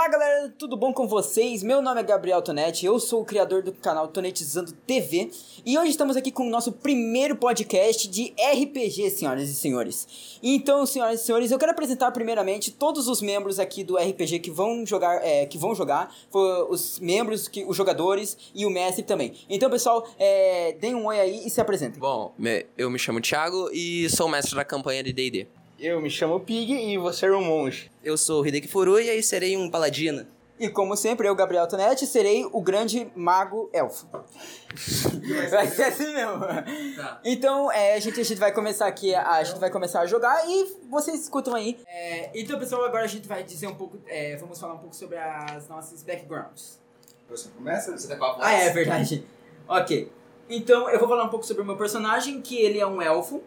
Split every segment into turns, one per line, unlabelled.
Olá galera, tudo bom com vocês? Meu nome é Gabriel Tonetti, eu sou o criador do canal Tonetizando TV e hoje estamos aqui com o nosso primeiro podcast de RPG, senhoras e senhores. Então, senhoras e senhores, eu quero apresentar primeiramente todos os membros aqui do RPG que vão jogar, é, que vão jogar, os membros, que, os jogadores e o mestre também. Então, pessoal, é, deem um oi aí e se apresentem.
Bom, eu me chamo Thiago e sou mestre da campanha de D&D.
Eu me chamo Pig e você é um monge.
Eu sou o Hideki Furuya e serei um paladino.
E como sempre, eu, Gabriel Tonetti, serei o grande mago elfo. vai ser assim mesmo. Tá. Então, é, a, gente, a gente vai começar aqui, a, a gente vai começar a jogar e vocês escutam aí. É, então, pessoal, agora a gente vai dizer um pouco, é, vamos falar um pouco sobre as nossas backgrounds.
Você começa?
Você tá com a voz?
Ah, é verdade. ok. Então, eu vou falar um pouco sobre o meu personagem, que ele é um elfo.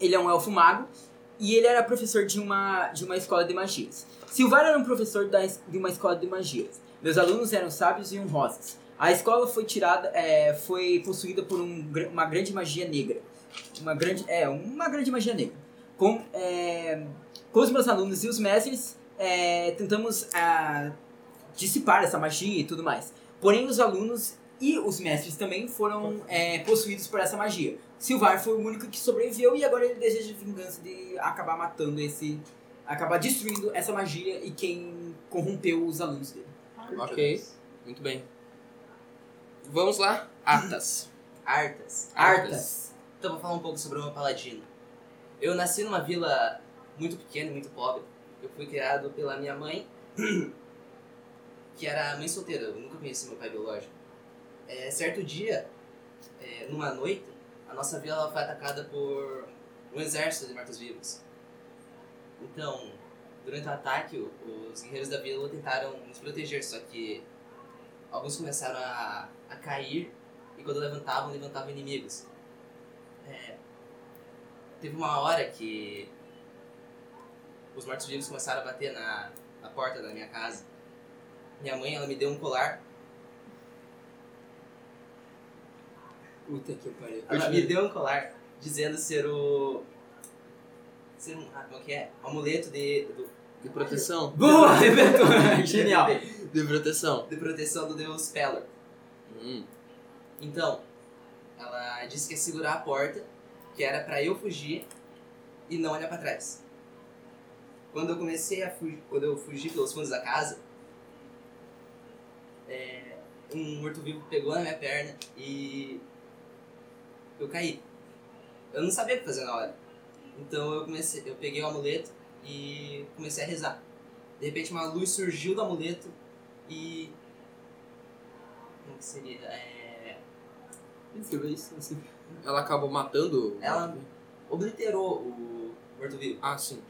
Ele é um elfo mago. E ele era professor de uma, de uma escola de magias. Silvar era um professor da, de uma escola de magias. Meus alunos eram sábios e honrosos. A escola foi tirada, é, foi possuída por um, uma grande magia negra. Uma grande, é, uma grande magia negra. Com, é, com os meus alunos e os mestres, é, tentamos a, dissipar essa magia e tudo mais. Porém, os alunos e os mestres também foram é, possuídos por essa magia. Silvar foi o único que sobreviveu e agora ele deseja vingança de acabar matando esse. acabar destruindo essa magia e quem corrompeu os alunos dele.
Ok, muito bem. Vamos lá, Artas.
Artas.
Artas.
Então vou falar um pouco sobre o meu paladino. Eu nasci numa vila muito pequena e muito pobre. Eu fui criado pela minha mãe, que era mãe solteira. Eu nunca conheci meu pai biológico. É, certo dia, é, numa noite, a nossa vila foi atacada por um exército de mortos-vivos. Então, durante o ataque, os guerreiros da vila tentaram nos proteger, só que alguns começaram a, a cair e quando levantavam, levantavam inimigos. É, teve uma hora que os mortos-vivos começaram a bater na, na porta da minha casa. Minha mãe, ela me deu um colar
Puta que pariu.
Ela me deu um colar dizendo ser o. Ser um. Ah, como que é? Amuleto de. Do,
de proteção.
Boa! Genial!
De, de, proteção.
De proteção do deus Pelor.
Hum.
Então, ela disse que ia segurar a porta, que era para eu fugir e não olhar para trás. Quando eu comecei a fugir, quando eu fugi pelos fundos da casa, é, um morto-vivo pegou na minha perna e eu caí. Eu não sabia o que fazer na hora. Então eu comecei, eu peguei o amuleto e comecei a rezar. De repente uma luz surgiu do amuleto e. Como que seria? É.
isso, assim. Ela acabou matando.
Ela obliterou o morto-vivo.
Ah, sim.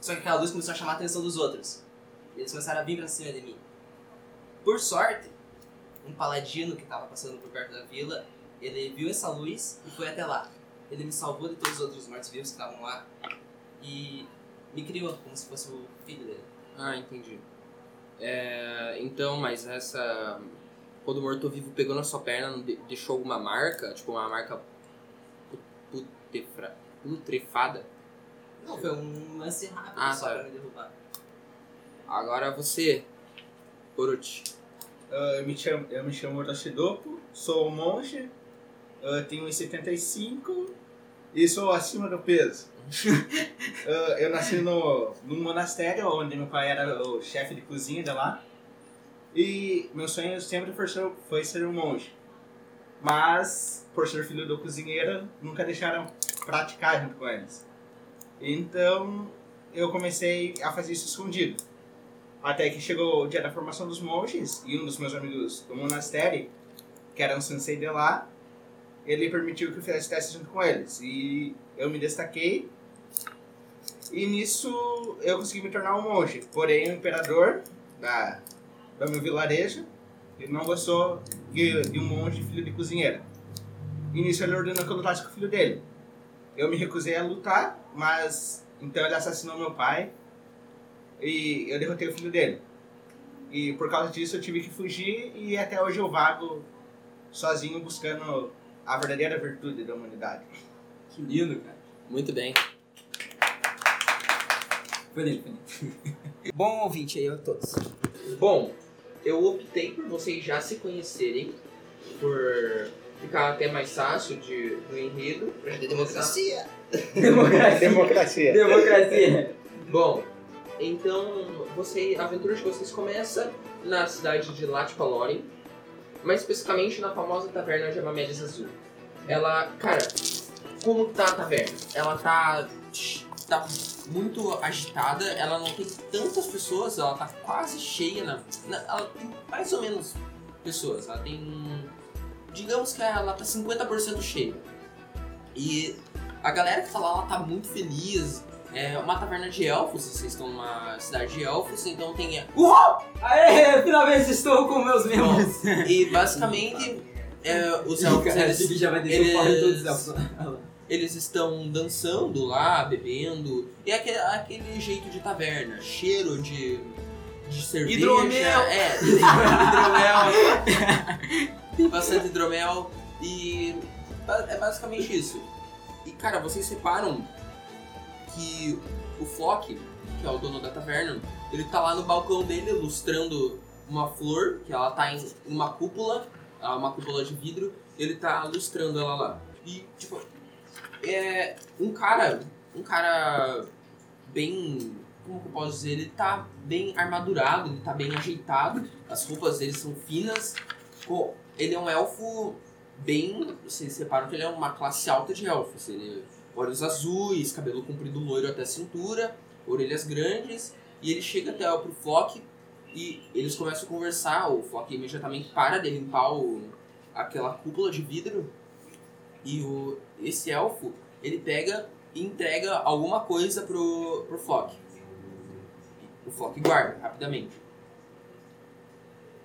Só que aquela luz começou a chamar a atenção dos outros. E eles começaram a vir pra cima de mim. Por sorte, um paladino que estava passando por perto da vila ele viu essa luz e foi até lá. Ele me salvou de todos os outros mortos-vivos que estavam lá e me criou como se fosse o filho dele.
Ah, entendi. É, então, mas essa. Quando o morto-vivo pegou na sua perna, não deixou alguma marca? Tipo, uma marca putrefra, putrefada?
Não, foi um lance rápido
ah,
só
tá.
pra me derrubar.
Agora você, Orochi.
Uh, eu, me chamo, eu me chamo Orochi sou um monge, uh, tenho 1,75 e sou acima do peso. uh, eu nasci no, num monastério onde meu pai era o chefe de cozinha de lá. E meu sonho sempre foi ser, foi ser um monge. Mas, por ser filho do cozinheiro, nunca deixaram praticar junto com eles. Então, eu comecei a fazer isso escondido. Até que chegou o dia da formação dos monges e um dos meus amigos do monastério que era um sensei de lá, ele permitiu que eu fizesse teste junto com eles. E eu me destaquei. E nisso eu consegui me tornar um monge. Porém, o imperador da, do meu vilarejo ele não gostou de, de um monge filho de cozinheiro. E nisso ele ordenou que eu lutasse com o filho dele. Eu me recusei a lutar, mas então ele assassinou meu pai e eu derrotei o filho dele. E por causa disso eu tive que fugir e até hoje eu vago sozinho buscando a verdadeira virtude da humanidade.
Que lindo, cara.
Muito bem.
Foi lindo, foi lindo. Bom ouvinte aí a todos.
Bom, eu optei por vocês já se conhecerem, por ficar até mais fácil de, do enredo.
Pra de democracia.
Democracia.
Democracia.
Democracia.
Bom, então você, a aventura de vocês começa na cidade de Latipaloren, mais especificamente na famosa taverna de Amamelis Azul. Ela, cara, como tá a taverna? Ela tá, tá muito agitada, ela não tem tantas pessoas, ela tá quase cheia, na, na- ela tem mais ou menos pessoas, ela tem, digamos que ela tá 50% cheia. E a galera que tá lá, ela tá muito feliz, é uma taverna de elfos, vocês estão numa cidade de elfos, então tem.
Uau! Aê, finalmente estou com meus membros.
E basicamente é, os elfos
Cara,
eles,
já vai
eles-
todos os elfos.
eles estão dançando lá, bebendo, e é aquele, aquele jeito de taverna, cheiro de, de cerveja.
Hidromel!
É, hidromel. tem bastante hidromel e é basicamente isso. E cara, vocês separam que o Flock, que é o dono da taverna, ele tá lá no balcão dele ilustrando uma flor, que ela tá em uma cúpula, é uma cúpula de vidro, ele tá ilustrando ela lá. E, tipo, é um cara, um cara bem, como que eu posso dizer, ele tá bem armadurado, ele tá bem ajeitado, as roupas dele são finas, ele é um elfo bem, vocês separam que ele é uma classe alta de elfos, ele olhos azuis, cabelo comprido loiro até a cintura, orelhas grandes, e ele chega até o- pro Flock e eles começam a conversar, o Flock imediatamente para de limpar o, aquela cúpula de vidro e o, esse elfo, ele pega e entrega alguma coisa pro, pro Flock. O Flock guarda, rapidamente.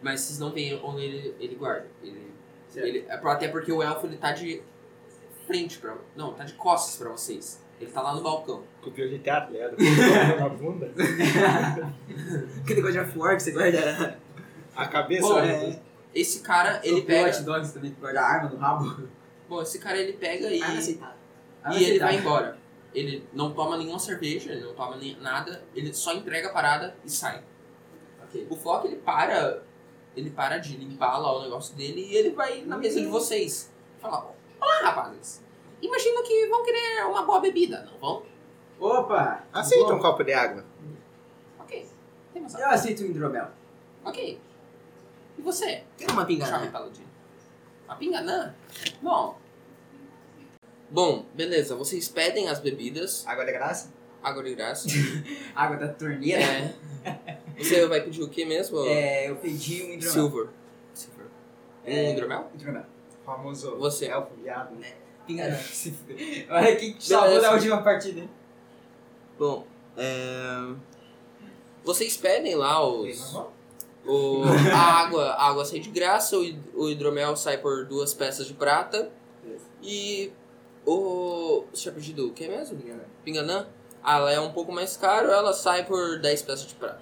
Mas vocês não veem onde ele, ele guarda. Ele, ele, é até porque o elfo ele tá de frente pra... Não, tá de costas pra vocês. Ele tá lá no balcão.
Copiou de teatro, ligado? Na bunda.
Aquele God of War que você guarda.
A cabeça.
Bom,
né?
Esse cara, ele
Ele
pega...
Hot Dogs também que guarda arma no rabo.
Bom, esse cara ele pega e...
Arma aceitável.
E ele vai embora. Ele não toma nenhuma cerveja, ele não toma nem nada, ele só entrega a parada e sai.
Ok.
O Flock ele para, ele para de limpar lá o negócio dele e ele vai na mesa de vocês. Fala, olá rapazes, imagino que vão querer uma boa bebida, não vão?
Opa!
Aceita um copo de água.
Ok, temos
Eu aceito o hidromel.
Ok. E você?
Quero uma
Chave
pingada.
Paladino. A pinganã? Bom. Bom, beleza, vocês pedem as bebidas,
Água de graça?
água de graça.
Água da torneira.
É. Você vai pedir o que mesmo?
É, eu pedi um hidromel.
Silver. Silver. Um
É,
hidromel?
Hidromel.
Famoso
Você.
elfo viado. né?
Se fuder. Olha quem salvou
Beleza.
da última partida.
Bom, é... Vocês pedem lá os... O, a água, a água sai de graça, o, hid- o hidromel sai por duas peças de prata. E o... Você tinha pedido o que mesmo? Pinganã? Ah, ela é um pouco mais caro, ela sai por 10 peças de prata.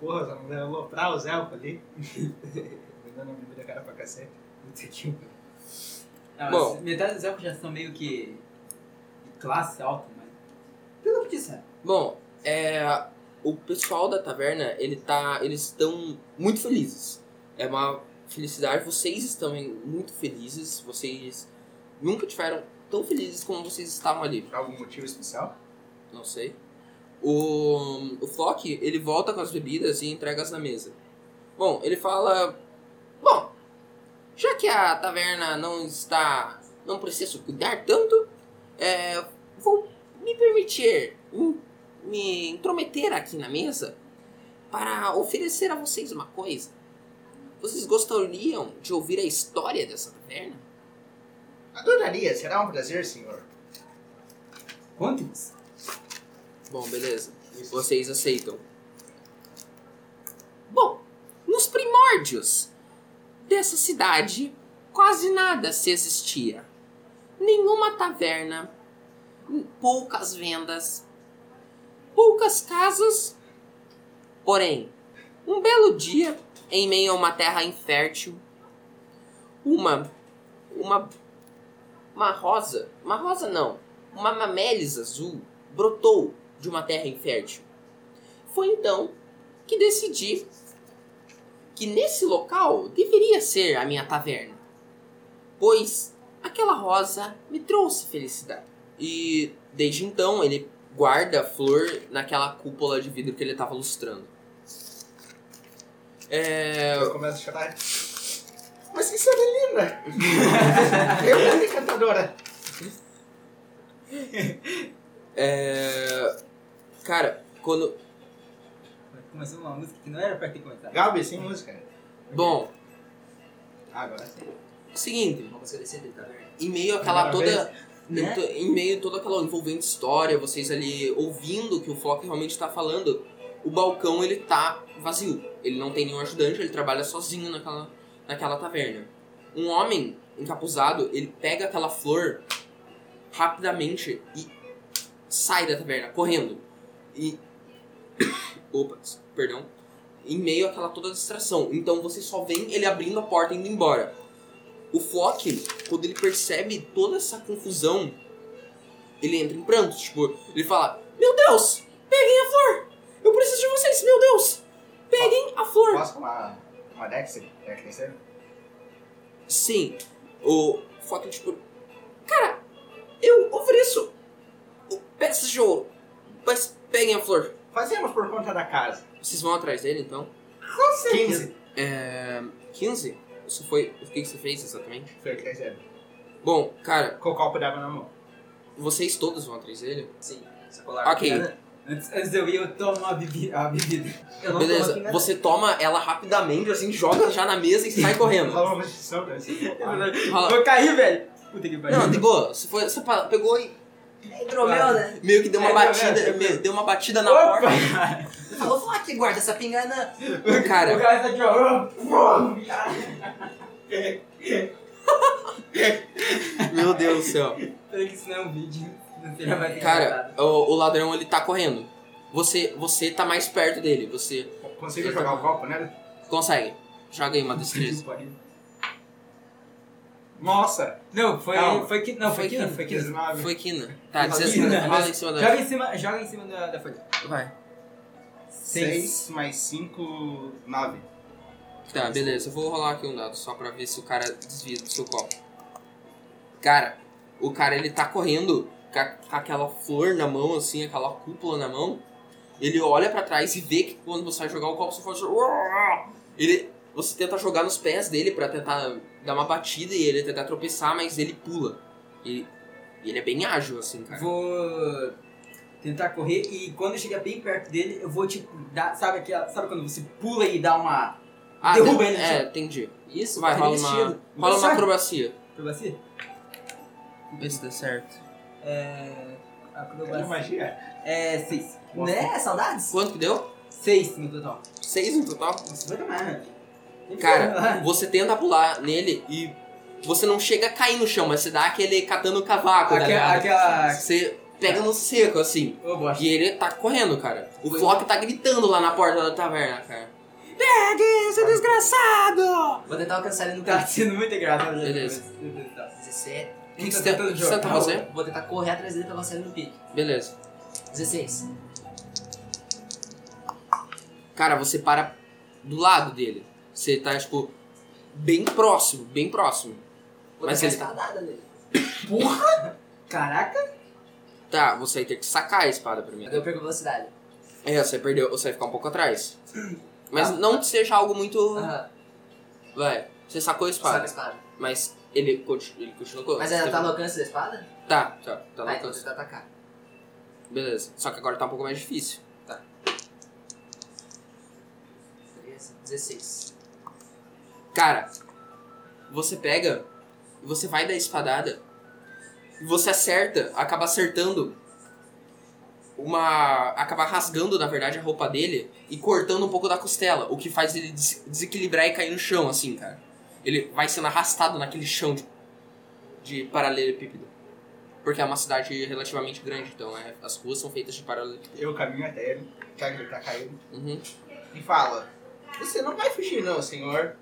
Porra, você não deve aloprar os elfos ali. Me dando bebida cara pra cacete. Puta que pariu.
Não,
Bom.
mas metade dos elfos já são meio que de classe alta, mas. Pelo que disser.
Bom, é, o pessoal da taverna, ele tá, eles estão muito felizes. É uma felicidade, vocês estão muito felizes, vocês nunca tiveram tão felizes como vocês estavam ali.
Por algum motivo especial?
Não sei. O, o Flock, ele volta com as bebidas e entrega as na mesa. Bom, ele fala: Bom, já que a taverna não está. não precisa cuidar tanto, é, vou me permitir me intrometer aqui na mesa para oferecer a vocês uma coisa. Vocês gostariam de ouvir a história dessa taverna?
Adoraria, será um prazer, senhor.
Conte-nos.
Bom, beleza. Vocês aceitam. Bom, nos primórdios dessa cidade, quase nada se existia. Nenhuma taverna, poucas vendas, poucas casas. Porém, um belo dia, em meio a uma terra infértil, uma uma uma rosa, uma rosa não, uma mamelis azul brotou de uma terra infértil. Foi então que decidi que nesse local deveria ser a minha taverna, pois aquela rosa me trouxe felicidade. E desde então ele guarda a flor naquela cúpula de vidro que ele estava lustrando. É,
Eu começo a chorar. Mas que cena linda! Eu amo encantadora!
é, cara, quando
Começou uma música que não era pra ter começado.
Gabi, sem música.
bom,
agora sim.
seguinte,
Uma música decente, tá
em meio àquela toda
Né?
Em meio a toda aquela envolvente história, vocês ali ouvindo o que o Flock realmente está falando, o balcão ele tá vazio. Ele não tem nenhum ajudante, ele trabalha sozinho naquela, naquela taverna. Um homem encapuzado, ele pega aquela flor rapidamente e sai da taverna, correndo. E. Opa, perdão. Em meio àquela toda distração. Então você só vê ele abrindo a porta e indo embora. O Flock, quando ele percebe toda essa confusão, ele entra em prantos. Tipo, ele fala: Meu Deus, peguem a flor! Eu preciso de vocês, meu Deus! Peguem a flor!
Posso falar uma Dex? É terceiro?
Sim, o Flock, tipo, cara, eu ofereço peças de ouro, mas peguem a flor.
Fazemos por conta da casa.
Vocês vão atrás dele então?
Com 15.
É. 15? Isso foi. O que você fez exatamente?
Foi terceiro.
Bom, cara,
Com o copo d'água na mão.
vocês todos vão atrás dele?
Sim.
Ok.
Antes, antes de eu ir, eu tomo bebida. A bebida.
Eu não tô
Beleza,
né?
você toma ela rapidamente, assim, joga já na mesa e sai correndo.
Fala uma restrição
Vou cair, velho. Puta que pariu.
não, de boa, você, foi, você pegou e
É hidromel, né?
meio que deu uma
É,
batida, meio- deu uma batida na
Opa!
porta.
Falou, fala aqui, guarda essa pingana.
O
Cara,
cara tá aqui, ó.
meu Deus do céu.
Peraí que isso não é um vídeo. Não seria mais
Cara,
engraçado.
o, o ladrão ele tá correndo. Você, você tá mais perto dele, você
Consigo jogar o copo, né?
consegue. Joga aí uma destreza.
Nossa!
Não, foi,
Calma.
foi que não, foi
que-
foi que
19.
Foi quina. Tá,
Foi
16.
quina.
Rola em cima da.
Joga em cima, joga em cima da, da folha.
Vai.
6 mais 5, 9.
Tá, beleza. Eu vou rolar aqui um dado só pra ver se o cara desvia do seu copo. Cara, o cara ele tá correndo com aquela flor na mão, assim, aquela cúpula na mão. Ele olha pra trás e vê que quando você vai jogar o copo, você faz. Ele. Você tenta jogar nos pés dele pra tentar dar uma batida e ele tentar tropeçar, mas ele pula. E ele é bem ágil, assim, cara.
Vou tentar correr e quando eu chegar bem perto dele, eu vou tipo dar, sabe aquela, sabe quando você pula e dá uma
Ah,
derruba
tem-
ele
É,
chão.
entendi.
Isso,
Vai,
tá
rola uma, rola uma
Você-
acrobacia.
você?
Vê se dá certo.
É acrobacia.
magia?
É 6.
Né? Saudades?
Quanto que deu?
6 no total.
Seis no total?
Você vai tomar, né?
Cara, você tenta pular nele e você não chega a cair no chão, mas você dá aquele catando o cavaco, tá
aquela,
ligado?
aquela
Você pega no seco, assim. E ele tá correndo, cara. O
Foi.
Flock tá gritando lá na porta da taverna, cara. Pegue, seu desgraçado!
Vou tentar alcançar ele no
Tá
pique.
sendo muito engraçado.
Beleza.
17.
O que, que
Tá
você tenta-
tentando
o que você
jogar.
fazer?
Vou tentar correr atrás dele pra alcançar ele no pique.
Beleza.
16.
Cara, você para do lado dele. Você tá, tipo, bem próximo, bem próximo.
Vou
Mas ele-
escadada nele.
Caraca.
Tá, você vai ter que sacar a espada primeiro.
eu perco velocidade.
É, você perdeu, você vai ficar um pouco atrás. Mas não que seja algo muito.
Aham.
Vai. Você sacou a
Saca a
espada.
espada.
Mas ele, conti- ele continua com
Mas ela tá no alcance da espada?
Tá, tá, tá no
Tá,
alcance.
tentar atacar.
Beleza. Só que agora tá um pouco mais difícil.
13, 16.
Cara, você pega e você vai dar espadada e você acerta, acaba acertando uma. acaba rasgando, na verdade, a roupa dele e cortando um pouco da costela, o que faz ele des- desequilibrar e cair no chão, assim, cara. Ele vai sendo arrastado naquele chão de, de paralelepípedo. Porque é uma cidade relativamente grande, então é, as ruas são feitas de paralelepípedo.
Eu caminho até ele, que ele tá caindo,
Uhum.
e fala: Você não vai fugir, não, senhor.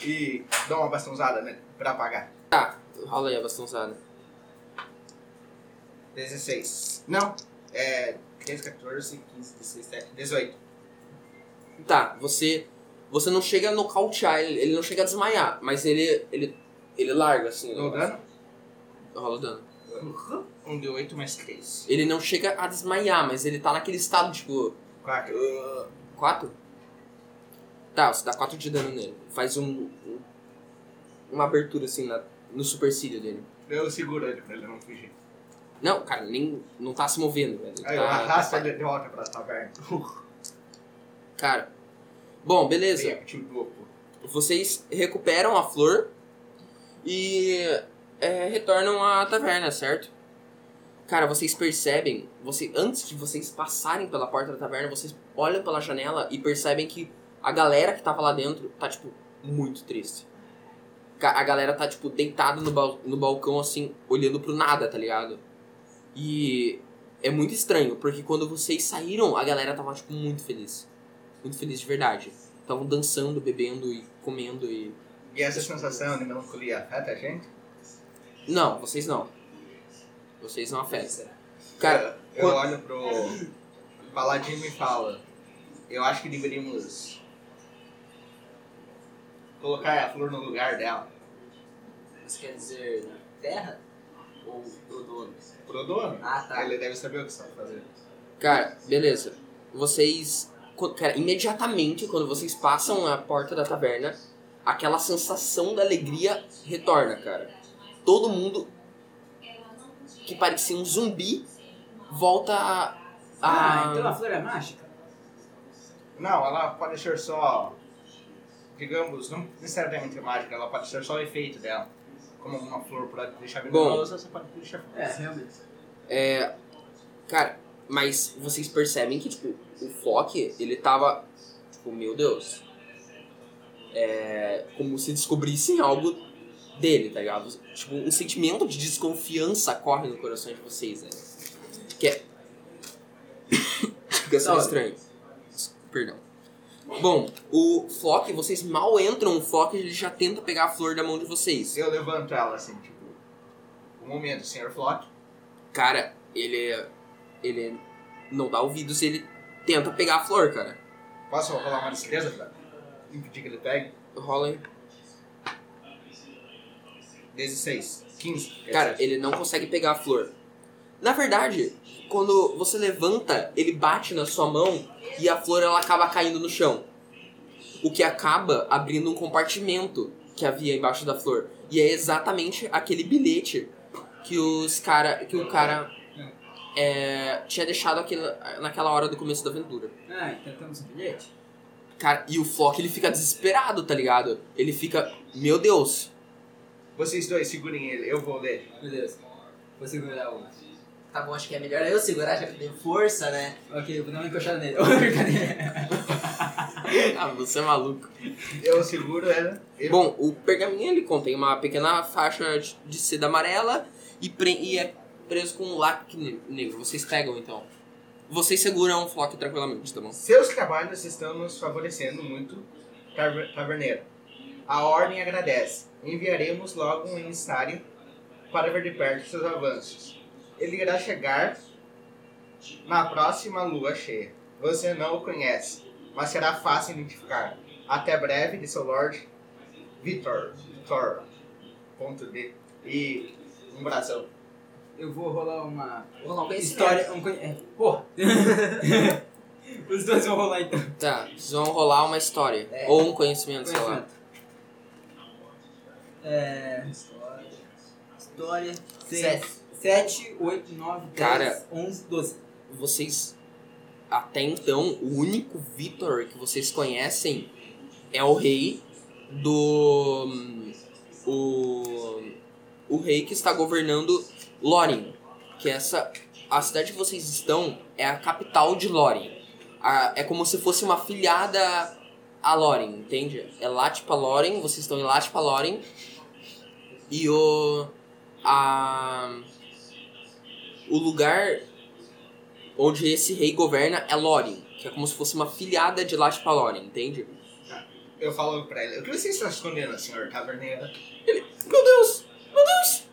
E dá uma bastãozada nele pra apagar.
Tá, rola aí a bastãozada.
16. Não, é 13, 14, 15, 16, 17, 18.
Tá, você. Você não chega a nocautear, ele, ele não chega a desmaiar, mas ele. ele. ele larga assim.
Dou dano?
Rola o dano.
Um de 8 mais 3.
Ele não chega a desmaiar, mas ele tá naquele estado, tipo.
4.
4? Tá, você dá 4 de dano nele. Faz um. um- uma abertura assim na, no supercílio dele.
Eu seguro ele pra ele não fugir.
Não, cara, nem. não tá se movendo, velho. Ele
Aí
tá-
arrasto
tá-
ele de volta pra taverna.
Cara. Bom, beleza. Vocês recuperam a flor e é, retornam à taverna, certo? Cara, vocês percebem, você, antes de vocês passarem pela porta da taverna, vocês olham pela janela e percebem que a galera que tava lá dentro tá, tipo, muito triste. A galera tá, tipo, deitada no, bal no balcão, assim, olhando pro nada, tá ligado? E é muito estranho, porque quando vocês saíram, a galera tava, tipo, muito feliz. Muito feliz de verdade. Estavam dançando, bebendo e comendo e.
E essa sensação de melancolia afeta a gente?
Não, vocês não. Vocês não afetam. Cara,
eu
quando-
olho pro paladino e falo: Eu acho que deveríamos colocar a flor no lugar dela.
Você quer dizer terra? Ou pro dono?
Pro dono.
Ah, tá.
Ele deve saber o que está fazendo.
Cara, beleza. Vocês. Cara, imediatamente quando vocês passam a porta da taverna, aquela sensação da alegria retorna, cara. Todo mundo que parecia um zumbi volta a.
Ah,
a-
então a flor é mágica?
Não, ela pode ser só. Digamos, não necessariamente mágica, ela pode ser só o efeito dela. Como uma flor pode deixar venenosa, você pode deixar
É, realmente.
É. Cara, mas vocês percebem que, tipo, o Flock, ele tava. Tipo, meu Deus. É. Como se descobrissem algo dele, tá ligado? Tipo, um sentimento de desconfiança corre no coração de vocês, né? Que é. Fica só
Não.
estranho. Perdão. Bom, o Flock, vocês mal entram, o Flock ele já tenta pegar a flor da mão de vocês.
Eu levanto ela assim, tipo. Um momento, Sr. Flock.
Cara, ele. Ele não dá ouvidos e ele tenta pegar a flor, cara.
Posso rolar uma destreza pra impedir que ele pegue?
Rola aí.
16. 15.
Cara, ele não consegue pegar a flor. Na verdade, quando você levanta, ele bate na sua mão e a flor ela acaba caindo no chão. O que acaba abrindo um compartimento que havia embaixo da flor. E é exatamente aquele bilhete que os cara, que o cara é, tinha deixado aquele, naquela hora do começo da aventura.
Ah, então temos um bilhete?
Cara, e o Flock ele fica desesperado, tá ligado? Ele fica, meu Deus,
Vocês dois segurem ele, eu vou ler.
Beleza. Vou segurar o.
Tá bom, acho que é melhor eu segurar, já que eu tenho força, né?
Ok, eu vou dar uma encoxada nele.
Ah, você é maluco.
Eu seguro ela. Ele...
Bom, o pergaminho ele contém uma pequena faixa de- seda amarela e, pre- e é preso com um lacre negro. Vocês pegam então. Vocês seguram o flock tranquilamente, tá bom?
Seus trabalhos estão nos favorecendo muito, taver- taverneiro. A ordem agradece. Enviaremos logo um emissário para ver de perto seus avanços. Ele irá chegar na próxima lua cheia. Você não o conhece, mas será fácil identificar. Até breve, de seu Lord Vitor. Vitor. Ponto D. E um brasão.
Eu vou rolar uma
Vou rolar um conhecimento.
história. Um conhe... é, porra! Os dois vão rolar então.
Tá, vocês vão rolar uma história.
É.
Ou um conhecimento, sei lá.
Conhecimento. É. História.
Sete.
7, 8, 9, 10,
Cara.
11, 12.
Vocês. Até então, o único Vitor que vocês conhecem é o rei do. hum, O. O rei que está governando Lórien. Que essa. A cidade que vocês estão é a capital de Lórien. É como se fosse uma filhada a Lórien, entende? É Latipa Lórien, vocês estão em Latipa Lórien. E o. A. O lugar onde esse rei governa é Lórien, que é como se fosse uma filhada de Latipa Lórien, entende?
Eu falo pra ele, o que você está escondendo, senhor taverneiro?
Meu Deus! Meu Deus!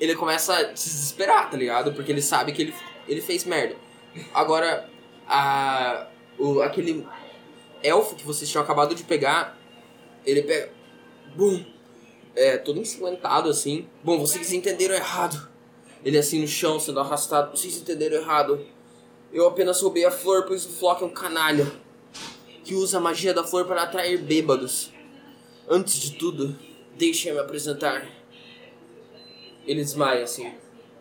Ele começa a se desesperar, tá ligado? Porque ele sabe que ele, ele fez merda. Agora, a, o, aquele. elfo que vocês tinham acabado de pegar, ele pega. Bum! É, todo ensanguentado assim. Bom, vocês entenderam errado. Ele assim no chão, sendo arrastado. Vocês entenderam errado. Eu apenas roubei a flor, pois o Flock é um canalha. Que usa a magia da flor para atrair bêbados. Antes de tudo, deixem-me apresentar. Ele desmaia assim.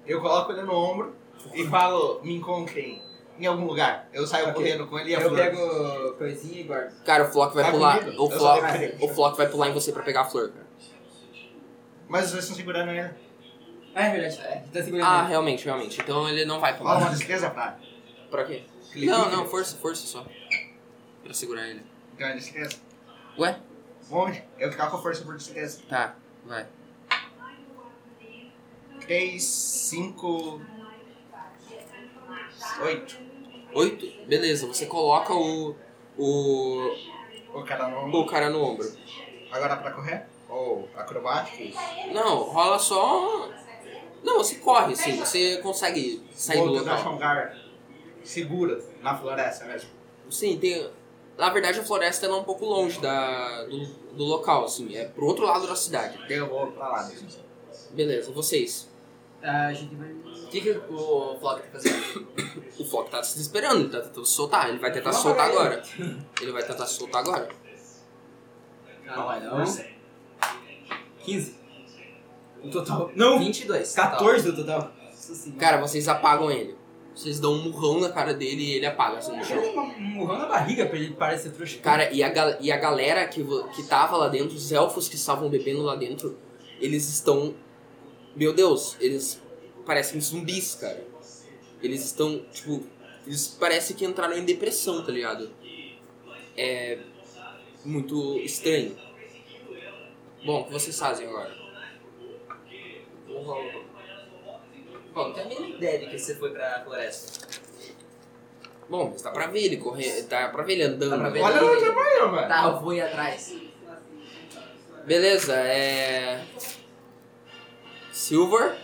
Eu coloco ele no ombro e falo, me encontrem em algum lugar. Eu saio
Ok.
correndo com ele e a
Eu
flor.
pego coisinha e guardo.
Cara, o Flock vai
Vai
pular.
comigo?
O Flock, o Flock vai pular em você pra pegar a flor, cara.
Mas os dois estão segurando ele.
Ah, é verdade. Gente tá segurando
Ah,
ele.
realmente, realmente. Então ele não vai
Rola uma
pular.
destreza pra.
Pra quê?
Clique.
Não, não, força, força só. Pra segurar ele.
Então é destreza.
Ué?
Onde? Eu ficar com a força por destreza.
Tá, vai.
3, 5. 8.
Oito? Beleza, você coloca o. o.
O cara no ombro.
o cara no ombro.
Agora pra correr? Ou acrobático?
Não, rola só. Não, você corre, sim, você consegue sair do
tentar achar
local.
um lugar seguro na floresta mesmo.
Sim, tem. Na verdade a floresta é um pouco longe da, do, do local, assim, é pro outro lado da cidade.
Eu vou pra lá mesmo.
Beleza, vocês.
Ah, a gente vai.
O que, que o Flock tá fazendo?
O Flock tá se desesperando, ele tá tentando soltar, ele vai tentar soltar agora. Ele vai tentar soltar agora.
Ah, não vai não.
Força.
15. O total. Não!
22.
14 o total.
Cara, vocês apagam ele. Vocês dão um murrão na cara dele e ele apaga assim no chão.
Um murrão na barriga pra ele parecer trouxa.
Cara, e a, gal- e a galera que, vo- que tava lá dentro, os elfos que estavam bebendo lá dentro, eles estão. Meu Deus, eles parecem zumbis, cara. Eles estão, tipo. Eles parecem que entraram em depressão, tá ligado? É. Muito estranho. Bom, o que vocês fazem agora?
Bom, não tenho a mínima ideia de que você foi pra floresta.
Bom, mas dá pra ver ele correndo. Dá pra ver ele andando.
Dá pra ver.
Olha onde eu vou, mano.
Tá, eu vou ir atrás.
Beleza, é. Silver.